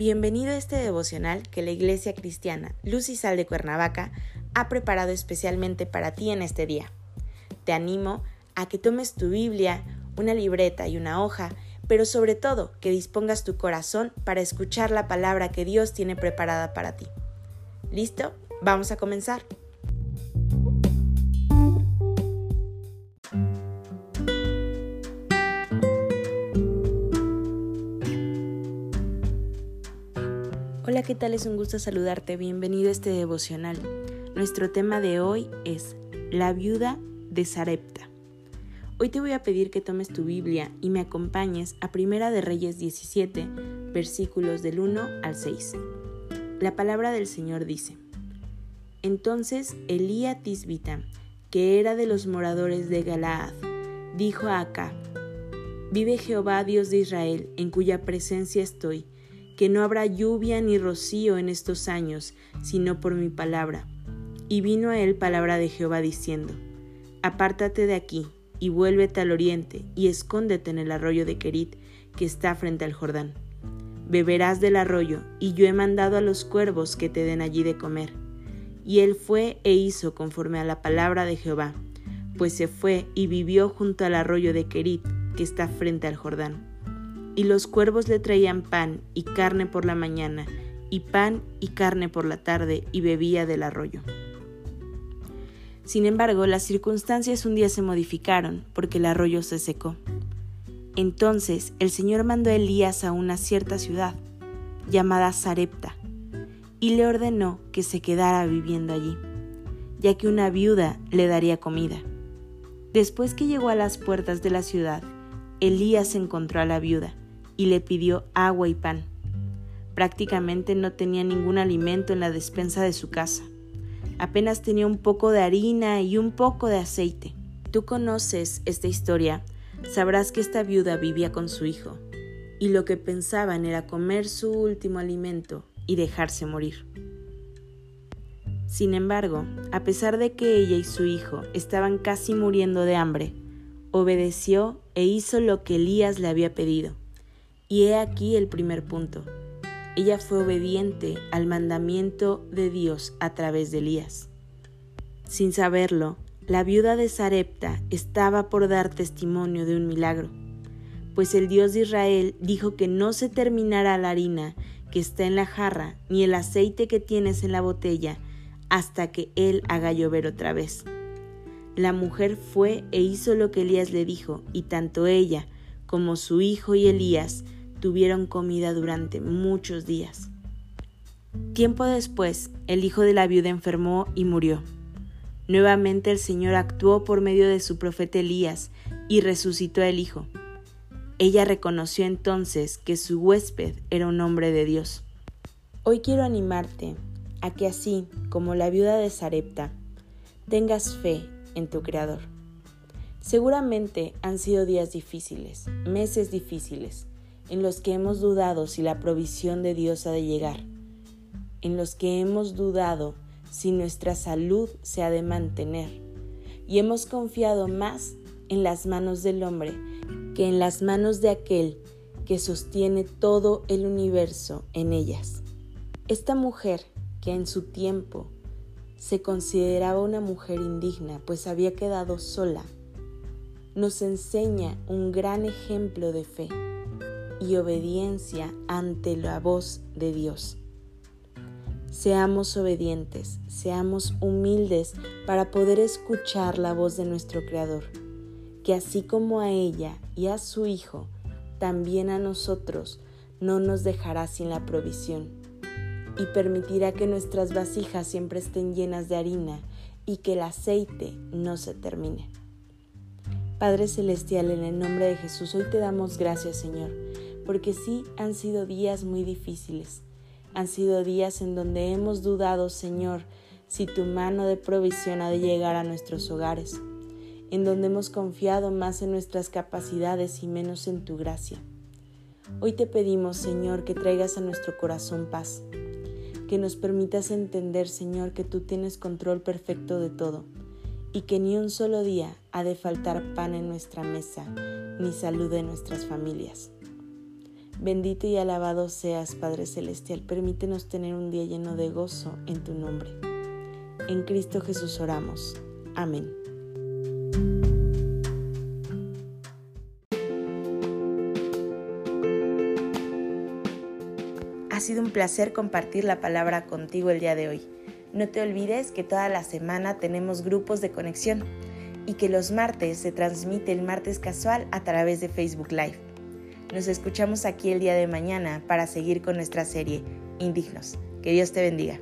Bienvenido a este devocional que la Iglesia Cristiana Luz y Sal de Cuernavaca ha preparado especialmente para ti en este día. Te animo a que tomes tu Biblia, una libreta y una hoja, pero sobre todo que dispongas tu corazón para escuchar la palabra que Dios tiene preparada para ti. ¿Listo? Vamos a comenzar. Hola, ¿qué tal? Es un gusto saludarte. Bienvenido a este devocional. Nuestro tema de hoy es La viuda de Sarepta. Hoy te voy a pedir que tomes tu Biblia y me acompañes a Primera de Reyes 17, versículos del 1 al 6. La palabra del Señor dice: Entonces Elía Tisbita, que era de los moradores de Galaad, dijo a Acá: Vive Jehová Dios de Israel, en cuya presencia estoy que no habrá lluvia ni rocío en estos años, sino por mi palabra. Y vino a él palabra de Jehová diciendo, Apártate de aquí, y vuélvete al oriente, y escóndete en el arroyo de Kerit, que está frente al Jordán. Beberás del arroyo, y yo he mandado a los cuervos que te den allí de comer. Y él fue e hizo conforme a la palabra de Jehová, pues se fue y vivió junto al arroyo de Kerit, que está frente al Jordán. Y los cuervos le traían pan y carne por la mañana, y pan y carne por la tarde, y bebía del arroyo. Sin embargo, las circunstancias un día se modificaron, porque el arroyo se secó. Entonces el Señor mandó a Elías a una cierta ciudad, llamada Sarepta, y le ordenó que se quedara viviendo allí, ya que una viuda le daría comida. Después que llegó a las puertas de la ciudad, Elías encontró a la viuda y le pidió agua y pan. Prácticamente no tenía ningún alimento en la despensa de su casa. Apenas tenía un poco de harina y un poco de aceite. Tú conoces esta historia, sabrás que esta viuda vivía con su hijo, y lo que pensaban era comer su último alimento y dejarse morir. Sin embargo, a pesar de que ella y su hijo estaban casi muriendo de hambre, obedeció e hizo lo que Elías le había pedido. Y he aquí el primer punto. Ella fue obediente al mandamiento de Dios a través de Elías. Sin saberlo, la viuda de Sarepta estaba por dar testimonio de un milagro, pues el Dios de Israel dijo que no se terminará la harina que está en la jarra ni el aceite que tienes en la botella hasta que Él haga llover otra vez. La mujer fue e hizo lo que Elías le dijo, y tanto ella como su hijo y Elías tuvieron comida durante muchos días. Tiempo después, el hijo de la viuda enfermó y murió. Nuevamente el Señor actuó por medio de su profeta Elías y resucitó al hijo. Ella reconoció entonces que su huésped era un hombre de Dios. Hoy quiero animarte a que así como la viuda de Sarepta, tengas fe en tu Creador. Seguramente han sido días difíciles, meses difíciles, en los que hemos dudado si la provisión de Dios ha de llegar, en los que hemos dudado si nuestra salud se ha de mantener, y hemos confiado más en las manos del hombre que en las manos de aquel que sostiene todo el universo en ellas. Esta mujer, que en su tiempo se consideraba una mujer indigna, pues había quedado sola, nos enseña un gran ejemplo de fe y obediencia ante la voz de Dios. Seamos obedientes, seamos humildes para poder escuchar la voz de nuestro Creador, que así como a ella y a su Hijo, también a nosotros no nos dejará sin la provisión y permitirá que nuestras vasijas siempre estén llenas de harina y que el aceite no se termine. Padre Celestial, en el nombre de Jesús, hoy te damos gracias, Señor porque sí han sido días muy difíciles. Han sido días en donde hemos dudado, Señor, si tu mano de provisión ha de llegar a nuestros hogares, en donde hemos confiado más en nuestras capacidades y menos en tu gracia. Hoy te pedimos, Señor, que traigas a nuestro corazón paz, que nos permitas entender, Señor, que tú tienes control perfecto de todo y que ni un solo día ha de faltar pan en nuestra mesa, ni salud en nuestras familias. Bendito y alabado seas, Padre Celestial. Permítenos tener un día lleno de gozo en tu nombre. En Cristo Jesús oramos. Amén. Ha sido un placer compartir la palabra contigo el día de hoy. No te olvides que toda la semana tenemos grupos de conexión y que los martes se transmite el martes casual a través de Facebook Live. Nos escuchamos aquí el día de mañana para seguir con nuestra serie Indignos. Que Dios te bendiga.